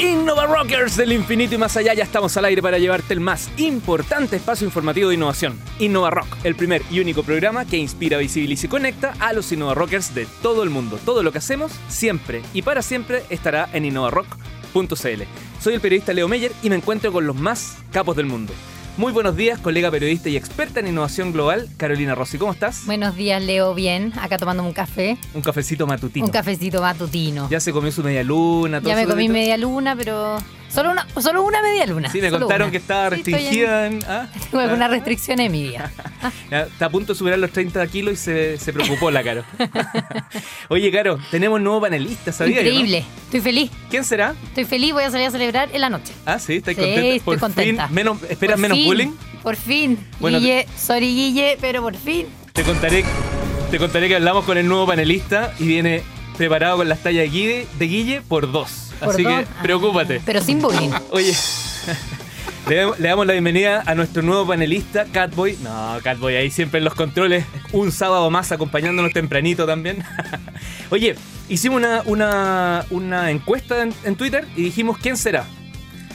Innova Rockers del infinito y más allá, ya estamos al aire para llevarte el más importante espacio informativo de innovación. Innova Rock, el primer y único programa que inspira, visibiliza y conecta a los Innova Rockers de todo el mundo. Todo lo que hacemos, siempre y para siempre, estará en innovarock.cl. Soy el periodista Leo Meyer y me encuentro con los más capos del mundo. Muy buenos días, colega periodista y experta en innovación global, Carolina Rossi. ¿Cómo estás? Buenos días, Leo. Bien. Acá tomando un café. Un cafecito matutino. Un cafecito matutino. Ya se comió su media luna, todo Ya me comí media luna, pero solo una, solo una media luna. Sí, me contaron una. que estaba Sí, estoy en- restringida en... ¿ah? Tengo restricciones en mi vida. Está a punto de superar los 30 kilos y se, se preocupó la Caro. Oye, Caro, tenemos nuevo panelista, ¿sabías? Increíble. Estoy feliz. ¿Quién será? Estoy feliz. Voy a salir a celebrar en la noche. Ah, sí, ¿estás Sí, contenta? estoy Por contenta. fin, menos, ¿esperas Por menos fin, bullying? Por fin. Bueno, Guille, sorry Guille, pero por fin. Te contaré, te contaré que hablamos con el nuevo panelista y viene preparado con las tallas de Guille, de Guille por dos. Por Así dos. que preocúpate. Pero sin bullying. Oye, le, damos- la bienvenida a nuestro nuevo panelista, Catboy. No, Catboy, ahí siempre en los controles, un sábado más acompañándonos tempranito también. Oye, hicimos una, una, una encuesta en, en Twitter y dijimos quién será.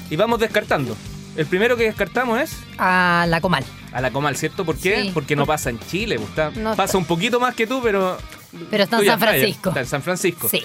Y vamos descartando. El primero que descartamos es A la comal. a la Comal, ¿cierto? ¿Por qué? Sí. Porque no pasa en Chile. pues, está- No pasa un poquito más que tú, pero... Pero está en San. Francisco. Está en San Francisco. Sí.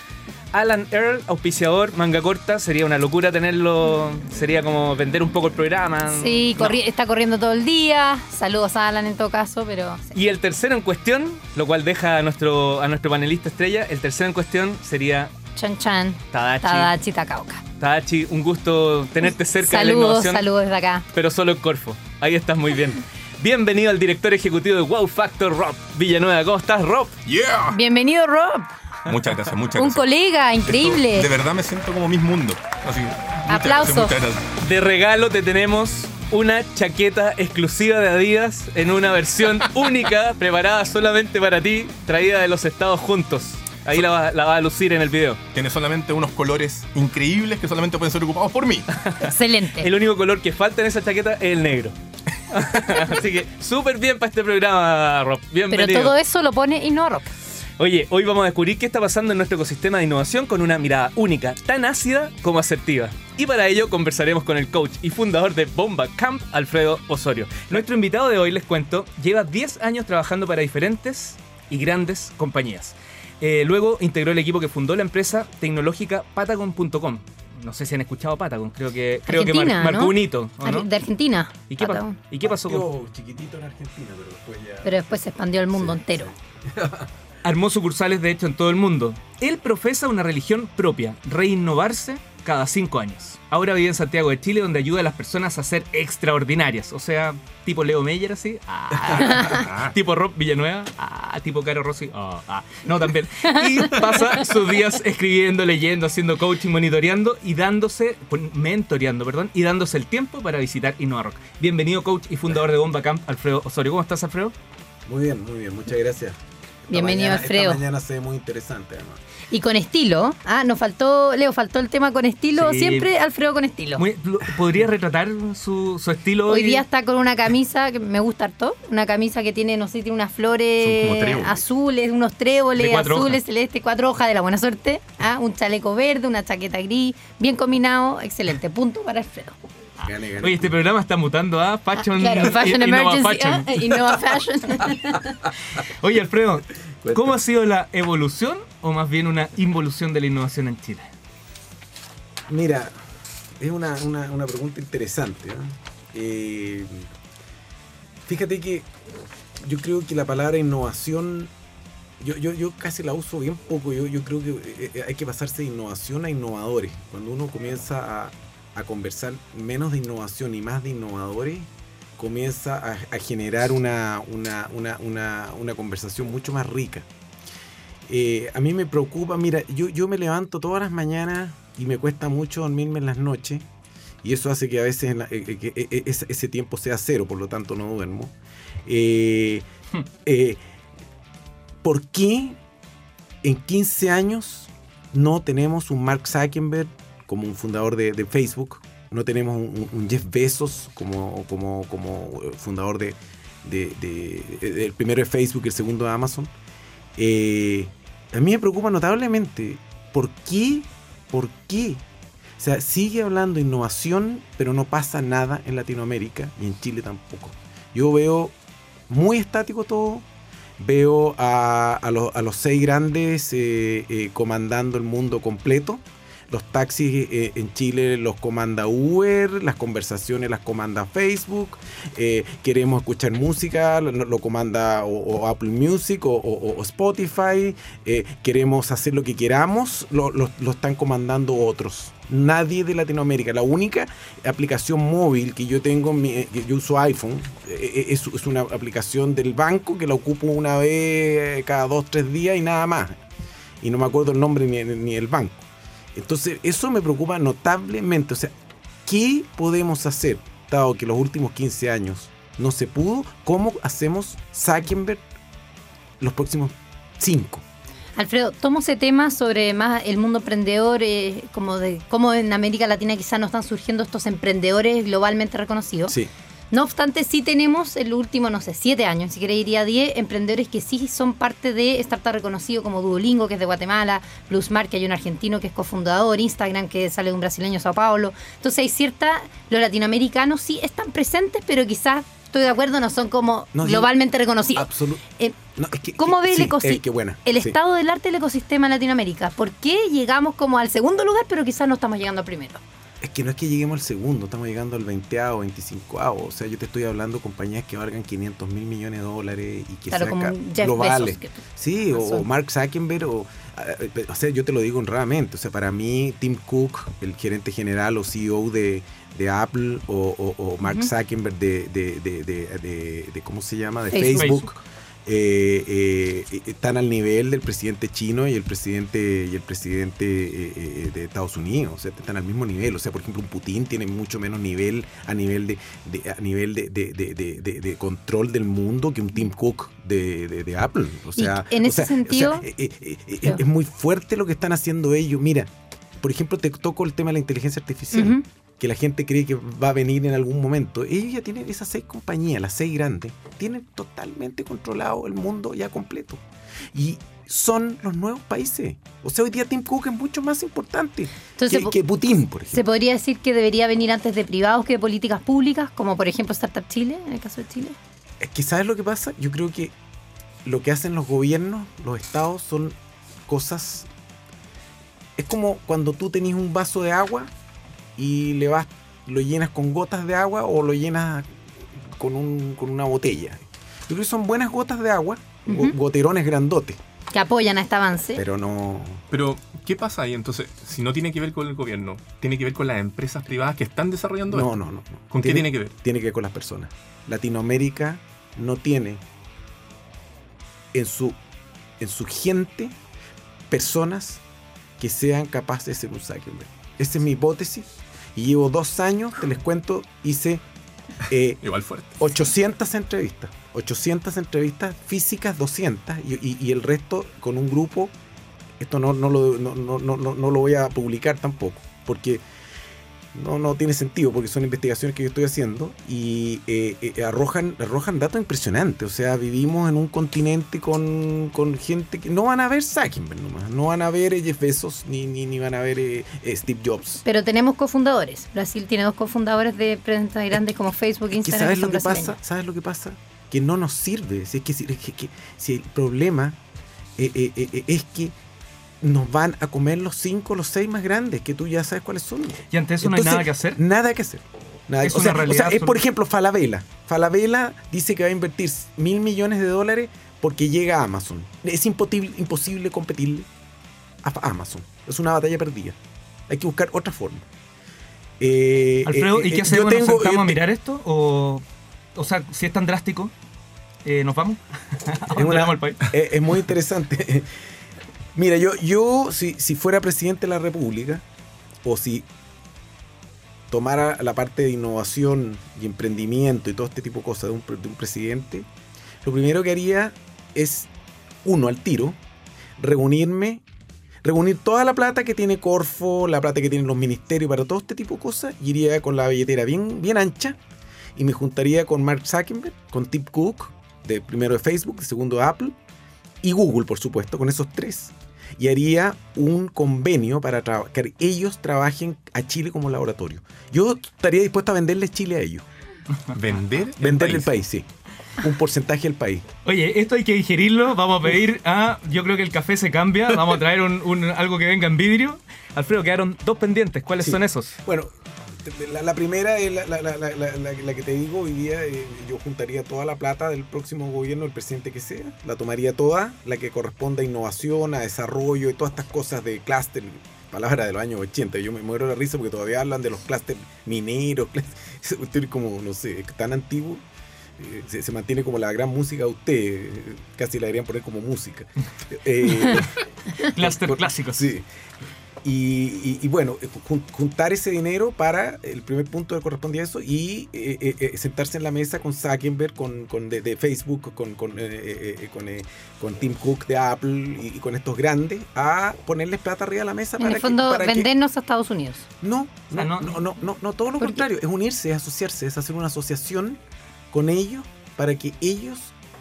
Alan Earl, auspiciador, manga corta, sería una locura tenerlo, sería como vender un poco el programa. Sí, No. corri- está corriendo todo el día. Saludos a Alan en todo caso, pero. sí. Y el tercero en cuestión, lo cual deja a nuestro, a nuestro panelista estrella, el tercero en cuestión sería Chan Chan. Tadachi. Tadachi Takauka. Tadachi, un gusto tenerte cerca de la Saludos, saludos desde acá. pero solo en Corfo. Ahí estás muy bien. Bienvenido al director ejecutivo de Wow Factor, Rob Villanueva. ¿Cómo estás, Rob? ¡Yeah! Bienvenido, Rob. Muchas gracias, muchas Un gracias. colega Esto, increíble. de verdad me siento como Miss Mundo. Así, muchas Aplausos. gracias, muchas gracias. De regalo te tenemos una chaqueta exclusiva de Adidas en una versión única, preparada solamente para ti, traída de los Estados juntos. Ahí la va, la va a lucir en el video. Tiene solamente unos colores increíbles que solamente pueden ser ocupados por mí. Excelente. El único color que falta en esa chaqueta es el negro. Así que súper bien para este programa, Rob. Bienvenido. Pero todo eso lo pone Innova Rock. Oye, hoy vamos a descubrir qué está pasando en nuestro ecosistema de innovación con una mirada única, tan ácida como asertiva. Y para ello conversaremos con el coach y fundador de Bomba Camp, Alfredo Osorio. Nuestro invitado de hoy, les cuento, lleva 10 años trabajando para diferentes y grandes compañías. Eh, luego integró el equipo que fundó la empresa tecnológica Patagon.com. No sé si han escuchado Patagon, creo que, creo que mar- Argentina, marcó ¿no? un hito. ¿o no? De Argentina. ¿Y, qué pa- Patagon. ¿Y qué pasó con...? Chiquitito en Argentina, pero después ya. Pero después se expandió al mundo entero. Armó sucursales de hecho en todo el mundo. Él profesa una religión propia, reinnovarse cada cinco años. Ahora vive en Santiago de Chile donde ayuda a las personas a ser extraordinarias. O sea, tipo Leo Meyer así. ah. tipo Rob Villanueva. ah. tipo Caro Rossi. ah, ah. No, también. Y pasa sus días escribiendo, leyendo, haciendo coaching, monitoreando y dándose, mentoreando, perdón, y dándose el tiempo para visitar Innova Rock. Bienvenido coach y fundador de Bomba Camp, Alfredo Osorio. ¿Cómo estás, Alfredo? Muy bien, muy bien, muchas gracias. Esta Bienvenido, mañana- Alfredo. Esta mañana se ve muy interesante, además. Y con estilo. Ah, nos faltó, Leo, faltó el tema con estilo. Sí. Siempre Alfredo con estilo. Muy- ¿Podrías retratar su, su estilo Hoy día está con una camisa que me gusta harto. Una camisa que tiene, no sé, tiene unas flores azules, unos tréboles azules, celeste, cuatro hojas de la buena suerte. Ah, un chaleco verde, una chaqueta gris, bien combinado. Excelente. Punto para Alfredo. Gane, gane. Oye, este programa está mutando a Fashion, Ah, claro, Fashion Innova Emergency. Fashion. ah, Innova Fashion. Oye, Alfredo. ¿cómo ha sido la evolución o más bien una involución de la innovación en Chile? Mira, es una, una- una pregunta interesante. ¿eh? Eh, fíjate que yo creo que la palabra innovación, yo, yo, yo casi la uso bien poco. Yo, yo creo que eh, eh, hay que pasarse de innovación a innovadores. Cuando uno comienza a, a conversar menos de innovación y más de innovadores, comienza a, a generar una, una, una, una, una conversación mucho más rica. Eh, a mí me preocupa, mira, yo, yo me levanto todas las mañanas y me cuesta mucho dormirme en las noches. Y eso hace que a veces la- eh, eh, que, ese, tiempo sea cero, por lo tanto no duermo. Eh, ¿Por qué en 15 años no tenemos un Mark Zuckerberg como un fundador de, de Facebook? No tenemos un, un Jeff Bezos como, como, como fundador de, de- de- el primero de Facebook y el segundo de Amazon. Eh, a mí me preocupa notablemente ¿por qué? ¿Por qué? O sea, sigue hablando innovación, pero no pasa nada en Latinoamérica y en Chile tampoco. Yo veo muy estático todo. Veo a, a los- a los seis grandes eh, eh, comandando el mundo completo. Los taxis eh, en Chile los comanda Uber, las conversaciones las comanda Facebook, eh, queremos escuchar música, lo, comanda Apple Music o, Spotify, eh, queremos hacer lo que queramos, lo, lo- están comandando otros. Nadie de Latinoamérica. La única aplicación móvil que yo tengo, que yo uso iPhone, es, es una aplicación del banco que la ocupo una vez cada dos, tres días y nada más. Y no me acuerdo el nombre ni, ni el banco. Entonces, eso me preocupa notablemente. O sea, ¿qué podemos hacer, dado que los últimos 15 años no se pudo? ¿Cómo hacemos Zuckerberg los próximos 5? Alfredo, tomo ese tema sobre más el mundo emprendedor, eh, como de cómo en América Latina quizás no están surgiendo estos emprendedores globalmente reconocidos. Sí. No obstante, sí tenemos el último, no sé, siete años, si queréis diría 10 emprendedores que sí son parte de startup reconocido como Duolingo, que es de Guatemala, Plusmart, que hay un argentino que es cofundador, Instagram, que sale de un brasileño, Sao Paulo. Entonces hay cierta, los latinoamericanos sí están presentes, pero quizás, estoy de acuerdo, no son como No, sí. globalmente reconocidos. Absoluto. Eh, No, es que- ¿Cómo que- ve el sí, ecosistema? eh, qué buena. El Sí. estado del arte del ecosistema en Latinoamérica. ¿Por qué llegamos como al segundo lugar, pero quizás no estamos llegando al primero? Es que no es que lleguemos al segundo, estamos llegando al 20 25 O sea, yo te estoy hablando de compañías que valgan 500 mil millones de dólares y que Claro, sean como ca- un Jeff globales. Que Sí, o, o Mark Zuckerberg, o, eh, o sea, yo te lo digo honradamente, o sea, para mí Tim Cook, el gerente general o CEO de, de Apple, o, o- o Mark Ujú. Zuckerberg de, de, de, de- de- de- ¿cómo se llama? De Facebook. Facebook. Eh, eh, eh, están al nivel del presidente chino y el presidente y el presidente eh, eh, de Estados Unidos, o sea, están al mismo nivel. O sea, por ejemplo, un Putin tiene mucho menos nivel a nivel de, de- a nivel de, control del mundo que un Tim Cook de, Apple. O sea, en ese sea, o sea, sentido- eh, eh, eh, eh, es muy fuerte lo que están haciendo ellos. Mira, por ejemplo, te toco el tema de la inteligencia artificial. Que la gente cree que va a venir en algún momento. Ellos ya tienen esas seis compañías, las seis grandes, tienen totalmente controlado el mundo ya completo. Y son los nuevos países. O sea, hoy día Tim Cook es mucho más importante Entonces, que, que Putin, por Se ejemplo. podría decir que debería venir antes de privados que de políticas públicas, como por ejemplo Startup Chile, en el caso de Chile. Es que, ¿sabes lo que pasa? Yo creo que lo que hacen los gobiernos, los estados, son cosas... Es como cuando tú tenés un vaso de agua y le vas, lo llenas con gotas de agua o lo llenas con, un- con una botella. Yo creo que son buenas gotas de agua, goterones grandotes, que apoyan a este avance. pero no... Pero, ¿qué pasa ahí entonces? Si no tiene que ver con el gobierno, tiene que ver con las empresas privadas que están desarrollando No, esto. no, no. no. ¿Con qué tiene que ver? Tiene que ver con las personas. Latinoamérica no tiene en su, en su gente personas que sean capaces de ser un Zuckerberg. Esa es mi hipótesis. Y llevo dos años, te les cuento, hice eh, Igual fuerte. 800 entrevistas. 800 entrevistas físicas, 200. Y, y- y el resto con un grupo. Esto no, no, lo, no, no, no, no- no lo voy a publicar tampoco. Porque no, no tiene sentido. Porque son investigaciones que yo estoy haciendo. Y eh, eh, arrojan, arrojan datos impresionantes. O sea, vivimos en un continente con, con gente que no van a ver Zuckerberg nomás. No van a ver Jeff Bezos ni, ni, ni van a ver eh, eh, Steve Jobs. Pero tenemos cofundadores. Brasil tiene dos cofundadores de empresas grandes como Facebook, Instagram. ¿sabes lo que pasa? ¿Sabes lo que pasa? Que no nos sirve. Si, es que, si, es que- que- si el problema es que nos van a comer los cinco, los seis más grandes, que tú ya sabes cuáles son. Y ante eso no hay nada que hacer. Nada que hacer. Nada- Es o, sea, una o sea, es por ejemplo Falabella. Falabella dice que va a invertir mil millones de dólares porque llega a Amazon. Es imposible, imposible competirle a Amazon. Es una batalla perdida. Hay que buscar otra forma. Eh, Alfredo, eh, ¿y eh, qué hacemos? yo ¿Nos sentamos a mirar esto? O, o sea, si es tan drástico, eh, ¿nos vamos? Es una- Abandonamos el país. es muy interesante. Mira, yo, yo si, si fuera presidente de la República, o si tomara la parte de innovación y emprendimiento y todo este tipo de cosas de un, pre- de un presidente, lo primero que haría es, uno, al tiro, reunirme, reunir toda la plata que tiene Corfo, la plata que tienen los ministerios para todo este tipo de cosas, iría con la billetera bien, bien ancha y me juntaría con Mark Zuckerberg, con Tim Cook, de primero de Facebook, de segundo de Apple, y Google, por supuesto, con esos tres. Y haría un convenio para que ellos trabajen a Chile como laboratorio. Yo estaría dispuesto a venderles Chile a ellos. Vender el Venderle el país. país, sí. Un porcentaje del país. Oye, esto hay que digerirlo. Vamos a pedir a. Yo creo que el café se cambia. Vamos a traer un, un- algo que venga en vidrio. Alfredo, quedaron dos pendientes. ¿Cuáles Sí. son esos? Bueno, la, la primera es la, que te digo hoy día. eh, yo juntaría toda la plata del próximo gobierno, del presidente que sea. La tomaría toda, la que corresponde a innovación, a desarrollo y todas estas cosas de clúster. Palabra de los años 80. Yo me muero de la risa porque todavía hablan de los clústeres mineros. Es como, no sé, tan antiguo. eh, Se, se mantiene como la gran música de usted. eh, Casi la deberían poner como música. Eh, Cluster por- clásicos. Sí. Y, y- y bueno, eh, jun- juntar ese dinero para el primer punto que correspondía a eso y eh, eh, sentarse en la mesa con Zuckerberg, con, con de, de Facebook, con, con, eh, eh, eh, con, eh, con Tim Cook de Apple y, y con estos grandes a ponerles plata arriba de la mesa En para el fondo, que, para que- vendernos a Estados Unidos. no, O sea, no, no- no, no, no, no, todo lo contrario, es unirse, es asociarse, es hacer una asociación con ellos para que ellos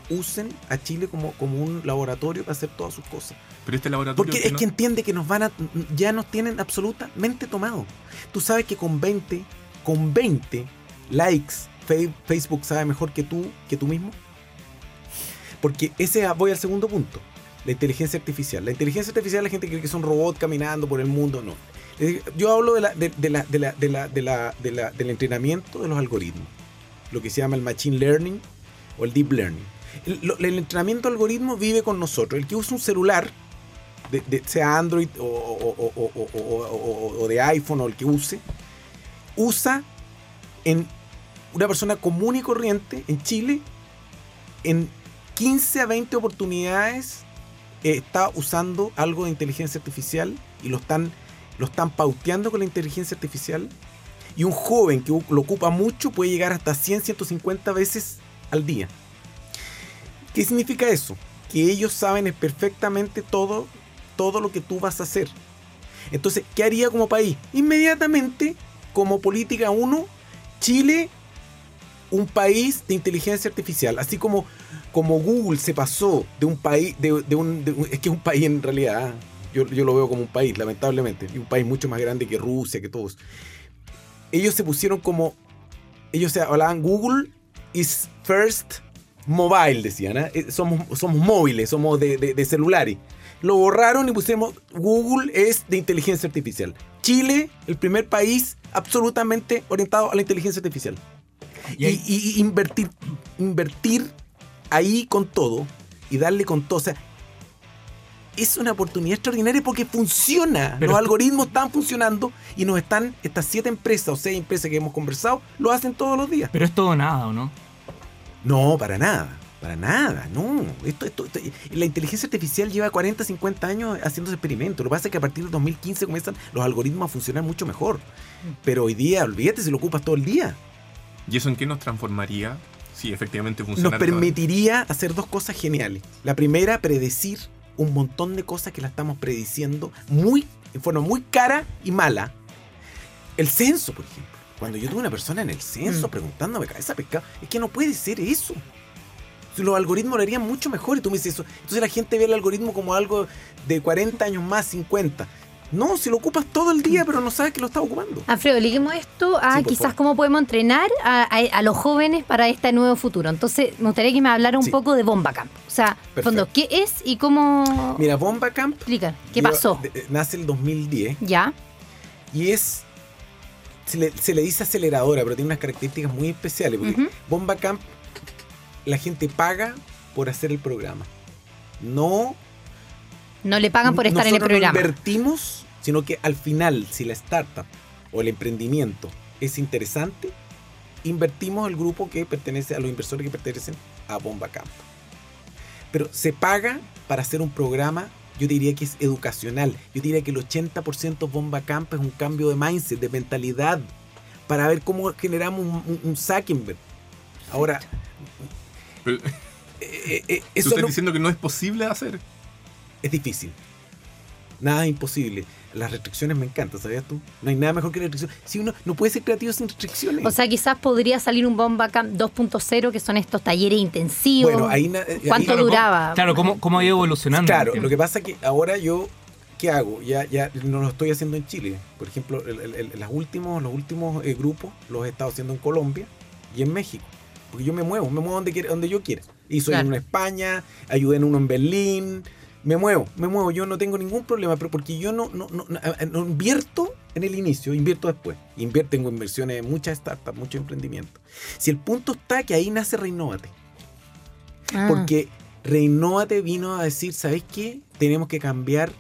usen a Chile como, como un laboratorio para hacer todas sus cosas. Pero este laboratorio. Porque es no- que entiende que nos van a. ya nos tienen absolutamente tomado. Tú sabes que con 20, con 20 likes, Facebook sabe mejor que tú, que tú mismo. Porque ese voy al segundo punto. La inteligencia artificial. La inteligencia artificial, la gente cree que son robots caminando por el mundo. No. Eh, Yo hablo de la, de, de la, de la, de la, de la, de la- del entrenamiento de los algoritmos. Lo que se llama el machine learning o el deep learning. El, entrenamiento de algoritmos vive con nosotros. El que usa un celular de, sea Android o, de iPhone o el que use, usa en una persona común y corriente en Chile, en 15 a 20 oportunidades eh, está usando algo de inteligencia artificial y lo están, lo están pauteando con la inteligencia artificial. Y un joven que lo ocupa mucho puede llegar hasta 100, 150 veces al día. ¿Qué significa eso? Que ellos saben perfectamente todo, todo lo que tú vas a hacer. Entonces, ¿qué haría como país? Inmediatamente, como política uno, Chile, un país de inteligencia artificial. Así como, como Google se pasó de un país, de, un, es que es un país en realidad, ¿ah? yo, yo lo veo como un país, lamentablemente, un país mucho más grande que Rusia, que todos. Ellos se pusieron como, ellos se hablaban Google is first mobile, decían, ¿ah? Eh, somos, somos móviles, somos de, de- de celulares. Lo borraron y pusimos Google es de inteligencia artificial. Chile, el primer país absolutamente orientado a la inteligencia artificial. Y invertir, invertir ahí con todo y darle con todo. O sea, es una oportunidad extraordinaria porque funciona. Pero Los algoritmos están funcionando y nos están, estas siete empresas o seis empresas que hemos conversado, lo hacen todos los días. Pero es todo nada, ¿o no? No, para nada. Para nada, no. Esto, esto, esto- la inteligencia artificial lleva 40, 50 años haciendo experimentos. Lo que pasa es que a partir del 2015 comienzan los algoritmos a funcionar mucho mejor. Pero hoy día, olvídate si lo ocupas todo el día. ¿Y eso en qué nos transformaría si efectivamente Nos funciona? permitiría hacer dos cosas geniales. La primera, predecir un montón de cosas que la estamos prediciendo muy, en forma muy cara y mala. El censo, por ejemplo. Cuando yo tuve una persona en el censo Mm. preguntándome cabeza pescado, es que no puede ser eso. Si los algoritmos lo harían mucho mejor y tú me dices eso. Entonces la gente ve el algoritmo como algo de 40 años más, 50. No, si lo ocupas todo el día, pero no sabes que lo estás ocupando. Alfredo, liguemos esto a Sí, quizás favor. cómo podemos entrenar a, a- a los jóvenes para este nuevo futuro. Entonces, me gustaría que me hablara un Sí. poco de Bomba Camp. O sea, en fondo. ¿qué es y cómo Mira, Bomba Camp explica? ¿Qué pasó? de- nace el 2010 Ya, y es se le, se le dice aceleradora, pero tiene unas características muy especiales. Porque. Bomba Camp, la gente paga por hacer el programa. No. no le pagan por estar en el nosotros no programa. invertimos, sino que al final, si la startup o el emprendimiento es interesante, invertimos el grupo que pertenece a los inversores que pertenecen a Bomba Camp. Pero se paga para hacer un programa, yo diría que es educacional. Yo diría que el 80% Bomba Camp es un cambio de mindset, de mentalidad, para ver cómo generamos un, un, un Zuckerberg. Ahora, Pero, eh, eh, tú eso estás no- diciendo que no es posible hacer. es difícil. Nada es imposible. Las restricciones me encantan, ¿sabías tú? No hay nada mejor que la restricción. Si uno no puede ser creativo sin restricciones. O sea, quizás podría salir un Bomba Camp 2.0, que son estos talleres intensivos. bueno, ahí, eh, ¿Cuánto ahí- duraba? ¿cómo- Claro, ¿cómo, cómo ha ido evolucionando? Claro, lo que pasa es que ahora yo ¿qué hago? Ya, ya no lo estoy haciendo en Chile. Por ejemplo, el- el- el- las últimos, los últimos eh, grupos los he estado haciendo en Colombia y en México. Porque yo me muevo, me muevo donde, quiera- donde yo quiera. Hizo Claro. en uno en España, ayudé en uno en Berlín. Me muevo, me muevo. Yo no tengo ningún problema, pero porque yo no, no, no, no- eh, no invierto en el inicio, invierto después. Invierto, tengo inversiones en muchas startups, muchos emprendimientos. Si el punto está que ahí nace Reinnovate. Ah, Porque Reinnovate vino a decir, ¿sabes qué? Tenemos que cambiar,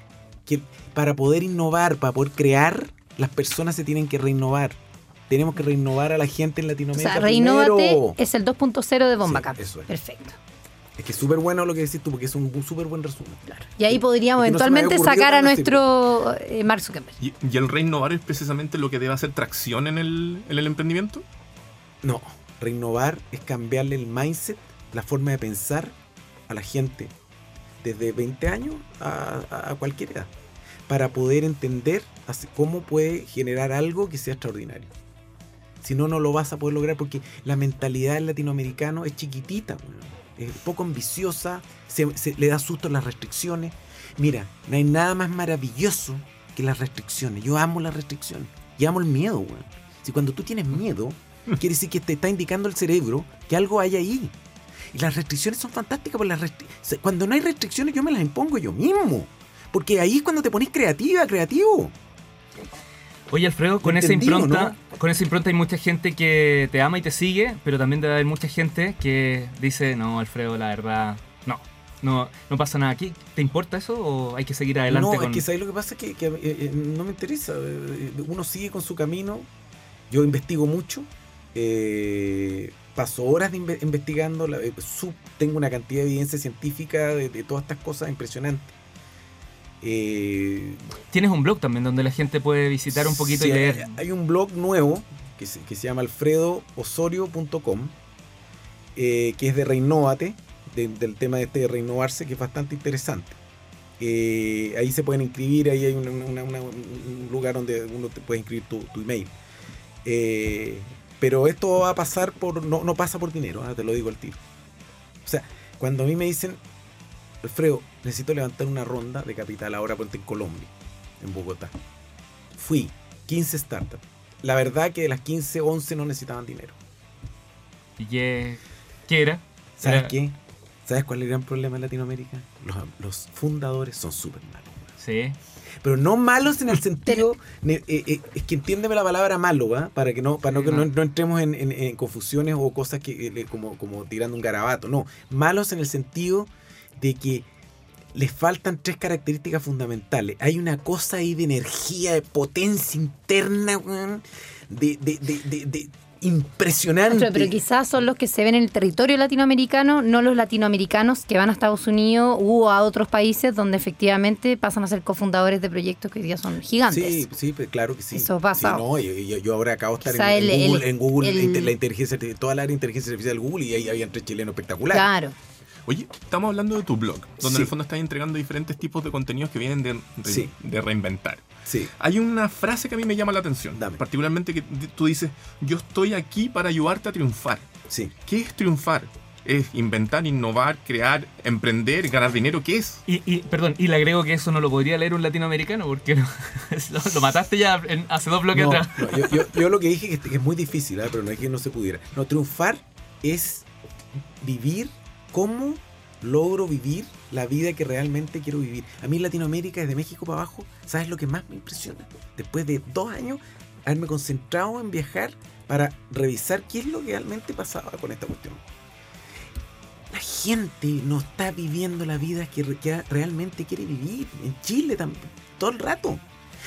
que para poder innovar, para poder crear, las personas se tienen que reinnovar. Tenemos que reinnovar a la gente en o Latinoamérica. sea, Reinnovate primero. es el 2.0 de Bomba Sí, eso es. Perfecto. Es que es súper bueno lo que decís tú, porque es un súper buen resumen. Y ahí podríamos Es que eventualmente sacar a así, nuestro eh, Mark Zuckerberg. ¿Y, y el reinnovar es precisamente lo que debe hacer tracción en el, en el emprendimiento? No, reinnovar es cambiarle el mindset, la forma de pensar a la gente desde 20 años a, cualquier edad, para poder entender cómo puede generar algo que sea extraordinario. Si no, no lo vas a poder lograr porque la mentalidad del latinoamericano es chiquitita, weón. Es poco ambiciosa, se, se- le da susto las restricciones. Mira, no hay nada más maravilloso que las restricciones. Yo amo las restricciones y amo el miedo, weón. Si cuando tú tienes miedo, quiere decir que te está indicando el cerebro que algo hay ahí. Y las restricciones son fantásticas, porque las cuando no hay restricciones yo me las impongo yo mismo. Porque ahí es cuando te pones creativa, creativo. Oye, Alfredo, con esa impronta, con esa impronta hay mucha gente que te ama y te sigue, pero también debe haber mucha gente que dice, no, Alfredo, la verdad, no, no, no pasa nada aquí. ¿Te importa eso o hay que seguir adelante no, con es que ¿sabes lo que pasa? Es que, que, eh, eh, no me interesa. Eh, Uno sigue con su camino. Yo investigo mucho. eh, paso horas de inve- investigando. la- sub- tengo una cantidad de evidencia científica de, de todas estas cosas impresionante. Eh, Tienes un blog también donde la gente puede visitar un poquito Sí, y leer. Hay un blog nuevo que se, que se llama alfredoosorio.com, eh, que es de Reinnovate, de- del tema de este de reinnovarse, que es bastante interesante. Eh, ahí se pueden inscribir, ahí hay una- una- una- un lugar donde uno te puede inscribir tu, tu email. Pero esto va a pasar por, no, no pasa por dinero, ah, te lo digo al tiro. O sea, cuando a mí me dicen, Alfredo, necesito levantar una ronda de capital ahora ponte en Colombia, en Bogotá. Fui, 15 startups. La verdad que de las 15, 11 no necesitaban dinero. ¿Y qué, qué era? ¿Sabes Era- qué? ¿Sabes cuál es el gran problema en Latinoamérica? Los, los fundadores son súper malos. Sí. Pero no malos en el sentido. eh, eh, es que entiéndeme la palabra malo, ¿va? Para que no, para no, que no, no entremos en, en- en confusiones o cosas que eh, como, como tirando un garabato. No. Malos en el sentido de que les faltan tres características fundamentales. Hay una cosa ahí de energía, de potencia interna, weón, de, de, de, de- de impresionante. Pero, pero quizás son los que se ven en el territorio latinoamericano, no los latinoamericanos que van a Estados Unidos u a otros países donde efectivamente pasan a ser cofundadores de proyectos que hoy día son gigantes. Sí, sí, pues, claro que sí. Eso pasa. Sí, no, yo, yo- yo ahora acabo de estar en, Google, el- en Google el- la inte- la inteligencia, toda la área de inteligencia artificial de Google y ahí habían tres chilenos espectaculares. Claro. Oye, estamos hablando de tu blog, donde Sí. en el fondo estás entregando diferentes tipos de contenidos que vienen de, re- Sí. de reinventar. Sí. Hay una frase que a mí me llama la atención, Dame. particularmente que tú dices, yo estoy aquí para ayudarte a triunfar. Sí. ¿Qué es triunfar? ¿Es inventar, innovar, crear, emprender, ganar dinero? ¿Qué es? Y, y, perdón, y le agrego que eso no lo podría leer un latinoamericano porque no- lo, lo mataste ya en- hace dos bloques No, atrás. no, yo, yo- yo lo que dije es que es muy difícil, ¿ah? pero no es que no se pudiera. No, triunfar es vivir como logro vivir la vida que realmente quiero vivir. A mí en Latinoamérica, desde México para abajo, ¿sabes lo que más me impresiona? Después de dos años, haberme concentrado en viajar para revisar qué es lo que realmente pasaba con esta cuestión. La gente no está viviendo la vida que, que realmente quiere vivir. En Chile también, todo el rato.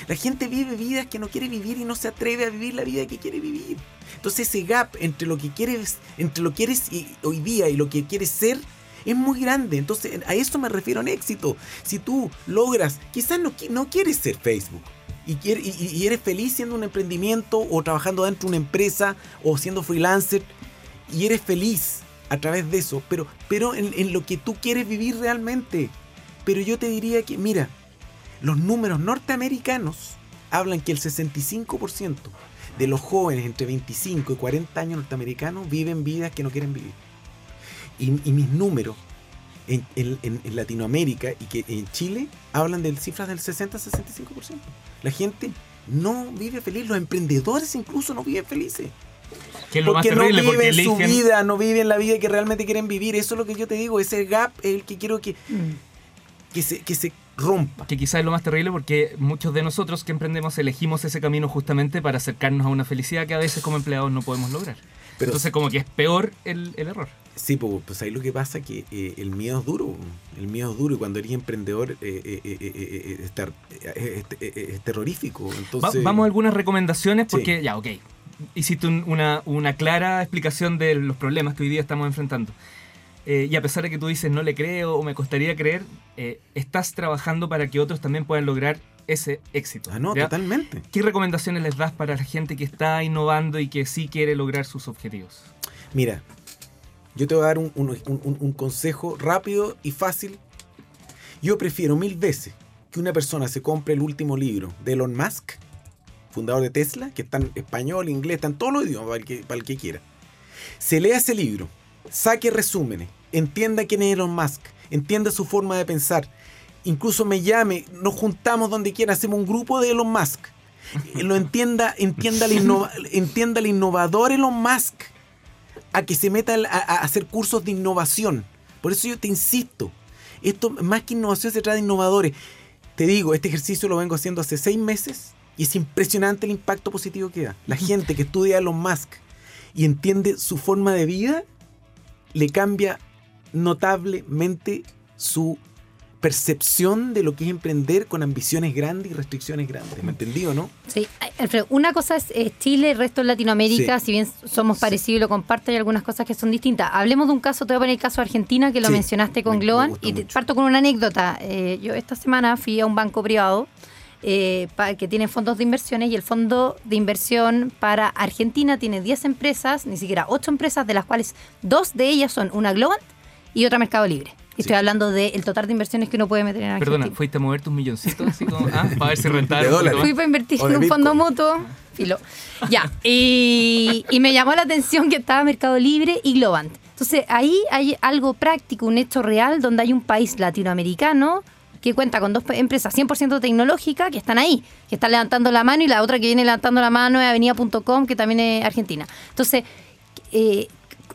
La gente vive vidas que no quiere vivir y no se atreve a vivir la vida que quiere vivir. Entonces ese gap entre lo que quieres, entre lo que eres hoy día y lo que quieres ser es muy grande. Entonces a eso me refiero en éxito. Si tú logras, quizás no, no quieres ser Facebook y- y- y eres feliz siendo un emprendimiento o trabajando dentro de una empresa o siendo freelancer y eres feliz a través de eso, pero, pero en, en lo que tú quieres vivir realmente. Pero yo te diría que, mira, los números norteamericanos hablan que el 65% de los jóvenes entre 25 y 40 años norteamericanos viven vidas que no quieren vivir. Y, y mis números en, en- en- en Latinoamérica y que en Chile hablan de cifras del 60-65%. La gente no vive feliz, los emprendedores incluso no viven felices. Que es lo más Porque no porque viven su eligen. vida, no viven la vida que realmente quieren vivir. Eso es lo que yo te digo, ese gap es el que quiero que, Mm. que, se, que se rompa. Que quizás es lo más terrible porque muchos de nosotros que emprendemos elegimos ese camino justamente para acercarnos a una felicidad que a veces como empleados no podemos lograr. Pero Entonces como que es peor el, el error. Sí, pues, pues ahí lo que pasa es que eh, el miedo es duro. El miedo es duro y cuando eres emprendedor eh, eh, es, ter- es- terrorífico. Va- Entonces, vamos a algunas recomendaciones Sí. porque ya, ok. Hiciste un- una, una clara explicación de los problemas que hoy día estamos enfrentando. Eh, y a pesar de que tú dices no le creo o me costaría creer, eh, estás trabajando para que otros también puedan lograr ese éxito. Ah, no, ¿ya? totalmente. ¿Qué recomendaciones les das para la gente que está innovando y que sí quiere lograr sus objetivos? Mira, yo te voy a dar un, un- un- un consejo rápido y fácil. Yo prefiero mil veces que una persona se compre el último libro de Elon Musk, fundador de Tesla, que está en español, inglés, está en todos los idiomas para el que, para el que quiera. Se lea ese libro, saque resúmenes, entienda quién es Elon Musk, entienda su forma de pensar, incluso me llame, nos juntamos donde quiera, hacemos un grupo de Elon Musk. Eh, Lo entienda, entienda el, innova- entienda el innovador Elon Musk a que se meta a, a hacer cursos de innovación. Por eso yo te insisto, esto más que innovación se trata de innovadores. Te digo, este ejercicio lo vengo haciendo hace seis meses y es impresionante el impacto positivo que da. La gente que estudia a Elon Musk y entiende su forma de vida, le cambia notablemente su percepción de lo que es emprender con ambiciones grandes y restricciones grandes. ¿Me entendí o no? Sí, Alfredo, una cosa es Chile, el resto es Latinoamérica, Sí. si bien somos Sí. parecidos y lo comparten, hay algunas cosas que son distintas. Hablemos de un caso, te voy a poner el caso de Argentina, que lo Sí, mencionaste con me- Globan, y te- parto con una anécdota. Eh, yo esta semana fui a un banco privado eh, pa- que tiene fondos de inversiones y el fondo de inversión para Argentina tiene 10 empresas, ni siquiera 8 empresas, de las cuales dos de ellas son una Globant y otra Mercado Libre. Y estoy hablando del total de inversiones que uno puede meter en Argentina. Perdona, ¿fuiste a mover tus milloncitos así como, ah, para ver si De más? Fui para invertir en de un fondo mutuo. Filo. Ya. Y, y me llamó la atención que estaba Mercado Libre y Globant. Entonces ahí hay algo práctico, un hecho real, donde hay un país latinoamericano que cuenta con dos empresas 100% tecnológicas que están ahí, que están levantando la mano y la otra que viene levantando la mano es avenida.com, que también es argentina. Entonces, eh,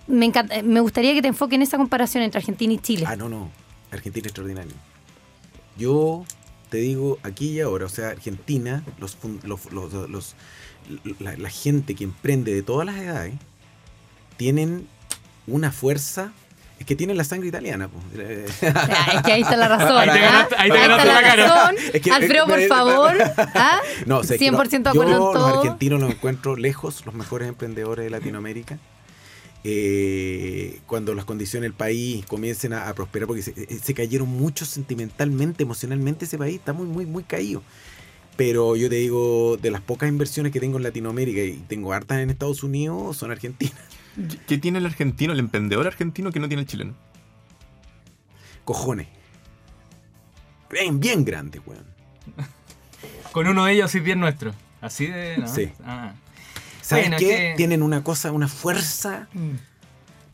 me, encanta- me gustaría que te enfoques en esa comparación entre Argentina y Chile. Ah, no, no. Argentina es extraordinario. Yo te digo aquí y ahora, o sea, Argentina, los, los- los- la gente que emprende de todas las edades, tienen una fuerza. Que tienen la sangre italiana. pues. Ah, es que ahí está la razón. Ahí te ¿ah? ganaste- ahí te está ganaste la la cara. razón. Es que- Alfredo, por eh, favor. ¿ah? No, no, 100% de acuerdo yo en los todo. argentinos los encuentro lejos, los mejores emprendedores de Latinoamérica. Eh, cuando las condiciones del país comiencen a, a prosperar, porque se, eh, se cayeron mucho sentimentalmente, emocionalmente ese país, está muy, muy, muy caído. Pero yo te digo, de las pocas inversiones que tengo en Latinoamérica y tengo hartas en Estados Unidos, son argentinas. ¿Qué- ¿Qué tiene el argentino, el emprendedor argentino que no tiene el chileno? Cojones. Bien, bien grandes, weón. Con uno de ellos sí bien nuestro. Así de... ¿no? Sí. Ah. ¿Sabes Bueno, qué? que- Tienen una cosa, una fuerza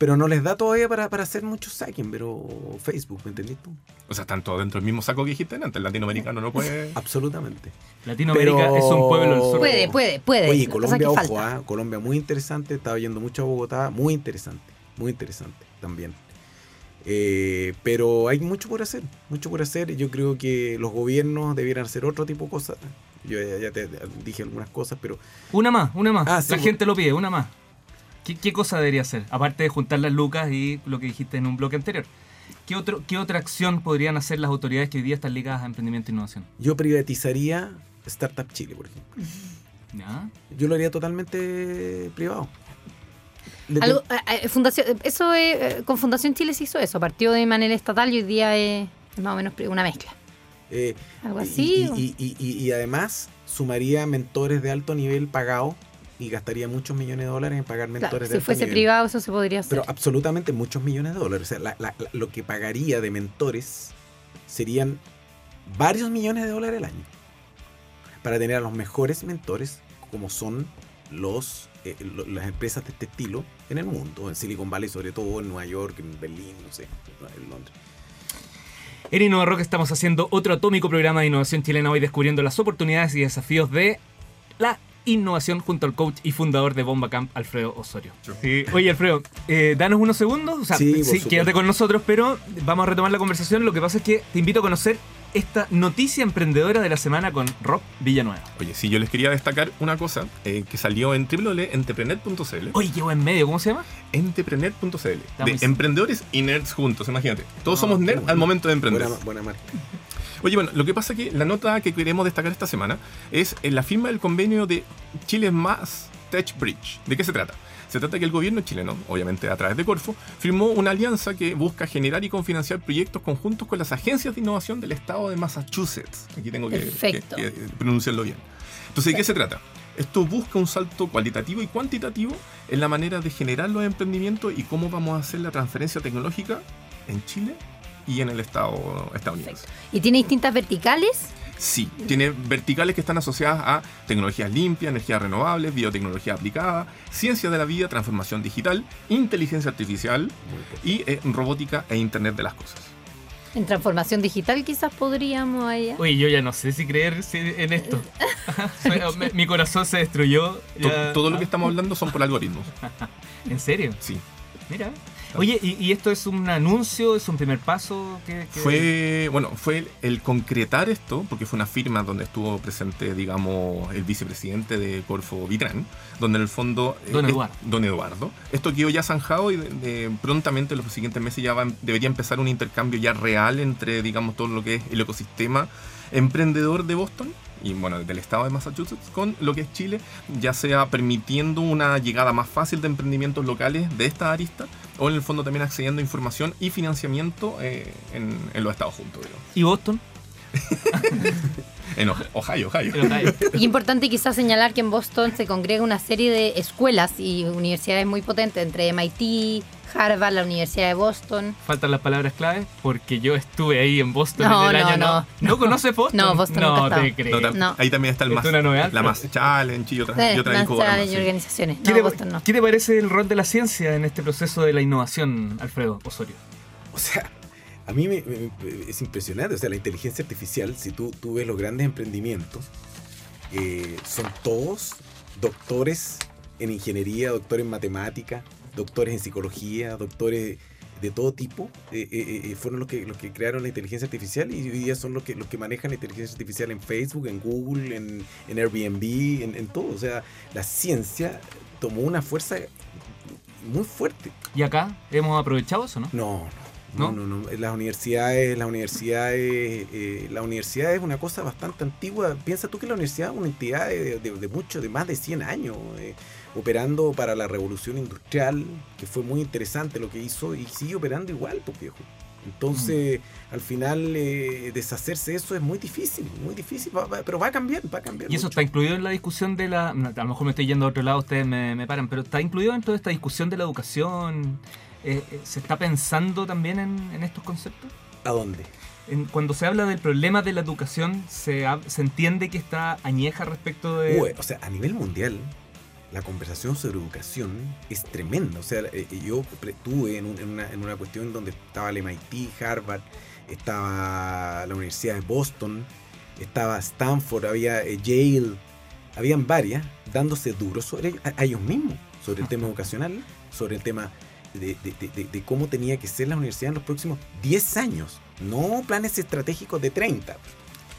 pero no les da todavía para, para hacer muchos saquen, pero Facebook, ¿me entendiste tú? O sea, están todos dentro del mismo saco que dijiste antes. El latinoamericano no puede. Absolutamente. Latinoamérica Pero- es un pueblo del sur. Puede, puede, puede. Oye, Colombia, ojo, ah, Colombia muy interesante, estaba yendo mucho a Bogotá, muy interesante, muy interesante también. Eh, pero hay mucho por hacer, mucho por hacer. Yo creo que los gobiernos debieran hacer otro tipo de cosas. Yo ya, ya te dije algunas cosas, pero Una más, una más. Ah, sí, La gente lo pide, una más. ¿Qué, qué cosa debería hacer? Aparte de juntar las lucas y lo que dijiste en un bloque anterior. ¿Qué, otro, ¿Qué otra acción podrían hacer las autoridades que hoy día están ligadas a emprendimiento e innovación? yo privatizaría Startup Chile, por ejemplo. ¿Ya? Yo lo haría totalmente privado. Algo- eh, eh, fundación, eso es, eh, con Fundación Chile se hizo eso, partió de manera estatal y hoy día es, más o menos una mezcla. Eh, Algo y- así. o- Y, y- y- y además sumaría mentores de alto nivel pagados y gastaría muchos millones de dólares en pagar claro, mentores de si alto fuese nivel. privado eso se podría hacer. Pero absolutamente muchos millones de dólares. O sea, la- la- la- lo que pagaría de mentores serían varios millones de dólares al año. Para tener a los mejores mentores como son los eh, lo- las empresas de este estilo en el mundo, en Silicon Valley sobre todo, en Nueva York, en Berlín, no sé, en Londres. En Innova Rock estamos haciendo otro atómico programa de innovación chilena hoy descubriendo las oportunidades y desafíos de la innovación junto al coach y fundador de Bomba Camp, Alfredo Osorio. Sí. Oye, Alfredo, eh, danos unos segundos. O sea, Sí, sí, quédate con nosotros, pero vamos a retomar la conversación. Lo que pasa es que te invito a conocer esta noticia emprendedora de la semana con Rob Villanueva. Oye, sí, yo les quería destacar una cosa eh, que salió en www.entrepreneur.cl. Oye, qué buen medio, ¿cómo se llama? Entrepreneur.cl. De emprendedores y nerds juntos, imagínate. Todos somos nerds bueno. al momento de emprender. Buena, buena marca. Oye, bueno, lo que pasa es que la nota que queremos destacar esta semana es en la firma del convenio de Chile Más Tech Bridge. ¿De qué se trata? Se trata que el gobierno chileno, obviamente a través de Corfo, firmó una alianza que busca generar y confinanciar proyectos conjuntos con las agencias de innovación del estado de Massachusetts. Aquí tengo que, que- que pronunciarlo bien. Entonces, ¿de qué se trata? Esto busca un salto cualitativo y cuantitativo en la manera de generar los emprendimientos y cómo vamos a hacer la transferencia tecnológica en Chile y en el estado estadounidense. Y tiene distintas verticales. Sí, tiene verticales que están asociadas a tecnologías limpias, energías renovables, biotecnología aplicada, ciencia de la vida, transformación digital, inteligencia artificial y eh, robótica e Internet de las cosas. En transformación digital quizás podríamos allá. Oye, yo ya no sé si creer en esto. Mi corazón se destruyó. Ya- todo lo ah, que estamos hablando son por algoritmos. ¿En serio? Sí. Mira. Oye, ¿y, y esto es un anuncio? ¿Es un primer paso? ¿Qué- qué- Fue, bueno, fue el, el concretar esto, porque fue una firma donde estuvo presente, digamos, el vicepresidente de Corfo Vitrán, donde en el fondo... eh, Don es- Eduardo. don Eduardo. Esto quedó ya zanjado y de- de- prontamente en los siguientes meses ya va- debería empezar un intercambio ya real entre, digamos, todo lo que es el ecosistema emprendedor de Boston y bueno, del estado de Massachusetts con lo que es Chile, ya sea permitiendo una llegada más fácil de emprendimientos locales de esta arista o en el fondo también accediendo a información y financiamiento eh, en, en los estados juntos. digamos. ¿Y Boston? En Ohio, Ohio. En Ohio. Y importante quizás señalar que en Boston se congrega una serie de escuelas y universidades muy potentes, entre MIT, Harvard, la Universidad de Boston. Faltan las palabras claves porque yo estuve ahí en Boston No, en el no, año. no. ¿No conoces Boston? No, Boston nunca No he te creo. No, No. Ahí también está el Es más, una novedad, la más challenge y otras, Sí, y otras más challenge organizaciones. ¿Qué, No, te, Boston no. qué te parece el rol de la ciencia en este proceso de la innovación, Alfredo Osorio? O sea, a mí me, me- me- es impresionante. O sea, la inteligencia artificial, si tú, tú ves los grandes emprendimientos, eh, son todos doctores en ingeniería, doctores en matemática, doctores en psicología, doctores de todo tipo. eh, eh, eh, fueron los que, los que crearon la inteligencia artificial y hoy día son los que, los que manejan la inteligencia artificial en Facebook, en Google, en, en Airbnb, en, en todo. O sea, la ciencia tomó una fuerza muy fuerte. ¿Y acá hemos aprovechado eso, no? No, no, ¿No? no, no. Las universidades, las universidades, eh, la universidad es una cosa bastante antigua. Piensa tú que la universidad es una entidad de, de- de mucho, de más de 100 años, eh, operando para la revolución industrial, que fue muy interesante lo que hizo y sigue operando igual, pues viejo. Entonces, Mm. al final, eh, deshacerse de eso es muy difícil, muy difícil, va- va- pero va a cambiar, va a cambiar. Y eso mucho. está incluido en la discusión de la... A lo mejor me estoy yendo a otro lado, ustedes me, me paran, pero está incluido dentro de esta discusión de la educación. Eh, eh, ¿Se está pensando también en, en estos conceptos? ¿A dónde? En- cuando se habla del problema de la educación, se, se entiende que está añeja respecto de... Uy, o sea, a nivel mundial, la conversación sobre educación es tremenda. O sea, eh, yo pre- estuve en, un- en una, en una cuestión donde estaba el MIT, Harvard, estaba la Universidad de Boston, estaba Stanford, había eh, Yale, habían varias dándose duro sobre a, ellos mismos, sobre el tema educacional, sobre el tema de- de cómo tenía que ser la universidad en los próximos 10 años, no planes estratégicos de 30.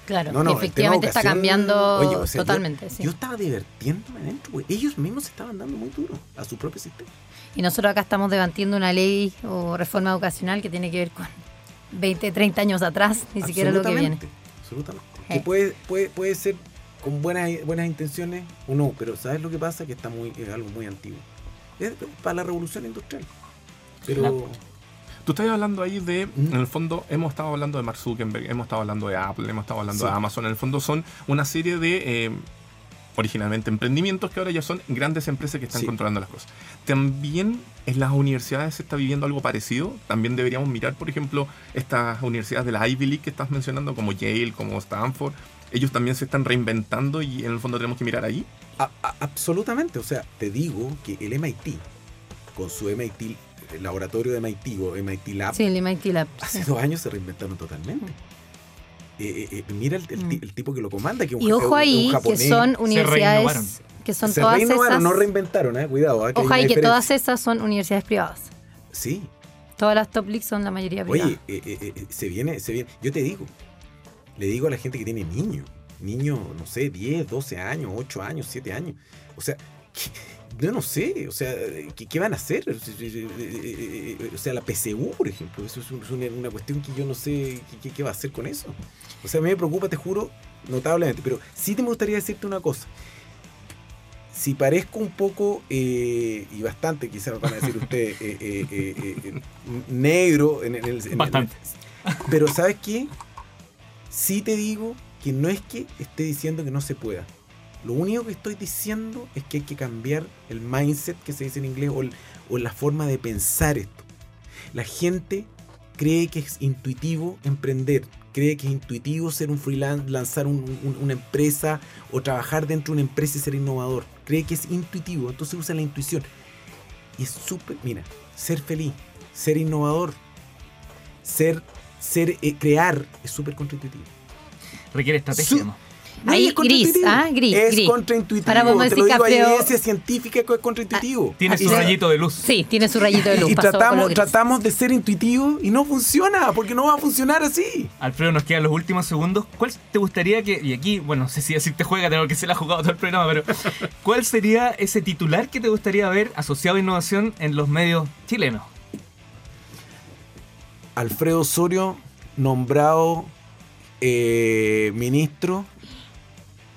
Claro, No, no, efectivamente está cambiando oye, o sea, yo- totalmente. sí. Yo estaba divirtiéndome adentro, güey. Ellos mismos se estaban dando muy duro a su propio sistema. Y nosotros acá estamos debatiendo una ley o reforma educacional que tiene que ver con 20, 30 años atrás, ni siquiera lo que viene. Absolutamente, Absolutamente. Eh. Que puede, puede, puede ser con buenas, buenas intenciones o no, pero ¿sabes lo que pasa? Que está muy, es algo muy antiguo. Es para la revolución industrial. Pero. Tú estás hablando ahí de, en el fondo, hemos estado hablando de Mark Zuckerberg, hemos estado hablando de Apple, hemos estado hablando Sí. de Amazon. En el fondo son una serie de, eh, originalmente, emprendimientos que ahora ya son grandes empresas que están Sí. controlando las cosas. También en las universidades se está viviendo algo parecido. También deberíamos mirar, por ejemplo, estas universidades de la Ivy League que estás mencionando, como Yale, como Stanford. Ellos también se están reinventando y en el fondo tenemos que mirar ahí. A- absolutamente. O sea, te digo que el MIT, con su MIT el laboratorio de MIT o MIT Lab, Sí, el MIT Lab. hace sí. dos años se reinventaron totalmente. Eh, eh, eh, mira el, el ti- Mm. el tipo que lo comanda, que un Y ojo un ahí, que son universidades que son se todas esas. no reinventaron, eh, cuidado. eh, que Ojo ahí que todas esas son universidades privadas. Sí, Todas las top leagues son la mayoría privadas. Oye, eh, eh, eh, se viene, se viene. Yo te digo, le digo a la gente que tiene niños, niños, no sé, 10, 12 años, 8 años, 7 años. O sea, ¿qué- yo no sé, o sea, ¿qué, qué van a hacer? O sea, la PSU, por ejemplo, eso es, un- es una, una cuestión que yo no sé qué, va a hacer con eso. O sea, a mí me preocupa, te juro, notablemente, pero sí te me gustaría decirte una cosa. Si parezco un poco, eh, y bastante, quizás van a decir ustedes, eh, eh, eh, eh, eh, negro en, en el... en el- Bastante. pero ¿sabes qué? Sí te digo que no es que esté diciendo que no se pueda. Lo único que estoy diciendo es que hay que cambiar el mindset que se dice en inglés o, el- o la forma de pensar esto. La gente cree que es intuitivo emprender, cree que es intuitivo ser un freelance, lanzar un- un- una empresa o trabajar dentro de una empresa y ser innovador. Cree que es intuitivo, entonces usa la intuición. Y es súper, mira, ser feliz, ser innovador, ser, ser eh, crear es súper contraintuitivo. Requiere estrategia, Su- ¿no? No, Ahí, es gris, ah, gris, Es gris. contraintuitivo. Ahora podemos Te lo digo, hay Alfredo- evidencia científica que es contraintuitivo. Tiene Ah, su rayito de luz. Sí, tiene su rayito de luz. y pasó tratamos, tratamos de ser intuitivos y no funciona, porque no va a funcionar así. Alfredo, nos quedan los últimos segundos. ¿Cuál te gustaría que, y aquí, bueno, no sé si decirte juega, tengo que se la ha jugado todo el programa, pero ¿cuál sería ese titular que te gustaría ver asociado a innovación en los medios chilenos? Alfredo Osorio, nombrado eh, ministro,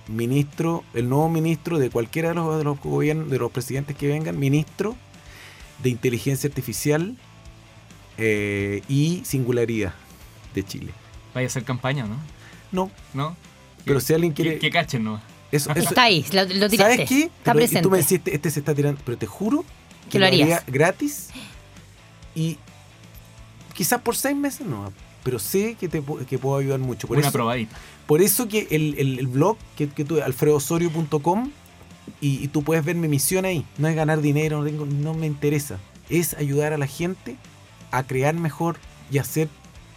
ministro, el nuevo ministro de cualquiera de los, de los gobiernos, de los presidentes que vengan, ministro de inteligencia artificial eh, y singularidad de Chile. Vaya a hacer campaña, ¿no? No, ¿No? pero Que- si alguien que, quiere... que cachen, ¿no? eso, eso- Está ahí, lo, lo tiraste. ¿Sabes qué? Está Pero- y presente. tú me decís, este, este se está tirando, pero te juro Que lo harías. gratis y quizás por seis meses no, pero sé que te que puedo ayudar mucho. Por Una eso, probadita. Por eso que el, el- el blog que, que tuve, alfredosorio.com, y, y tú puedes ver mi misión ahí. No es ganar dinero, no, tengo- no me interesa. Es ayudar a la gente a crear mejor y a ser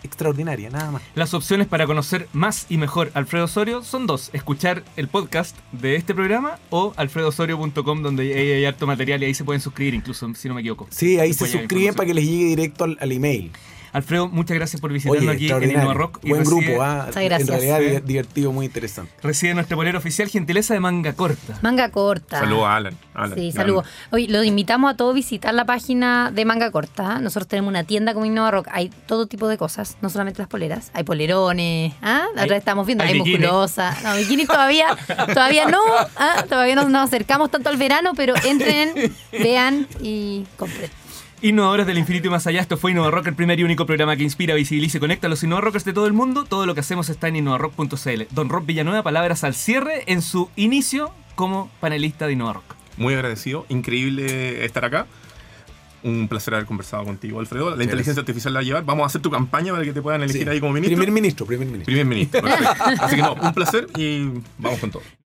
extraordinaria, nada más. Las opciones para conocer más y mejor Alfredo Osorio son dos. Escuchar el podcast de este programa o alfredosorio.com donde hay, hay harto material y ahí se pueden suscribir incluso, si no me equivoco. Sí, ahí se ya suscriben para que les llegue directo al, al email. Alfredo, muchas gracias por visitarnos Oye, aquí en. Innova Rock. y Buen reside- grupo, ¿ah? En realidad Sí. di- divertido, muy interesante. Reside nuestro bolero oficial, gentileza de manga corta. Manga corta. Saludos a Alan. Alan, Sí, saludos. Hoy lo invitamos a todos a visitar la página de Manga Corta. Nosotros tenemos una tienda como Innova Rock. Hay todo tipo de cosas, no solamente las poleras. Hay polerones, ¿ah? Vez estamos viendo, hay hay, musculosa. No, bikini todavía, todavía no, ¿ah? Todavía no nos acercamos tanto al verano, pero entren, vean y compren. Innovadores del infinito y más allá, esto fue Innova Rock, el primer y único programa que inspira, visibiliza y conecta a los Innova Rockers de todo el mundo. Todo lo que hacemos está en innovarock.cl. Don Rob Villanueva, palabras al cierre en su inicio como panelista de Innova Rock. Muy agradecido, increíble estar acá. Un placer haber conversado contigo, Alfredo. La inteligencia artificial la va a llevar. Vamos a hacer tu campaña para que te puedan elegir Sí. ahí como ministro. Primer ministro, primer ministro. Primer ministro. Así que no, un placer y vamos con todo.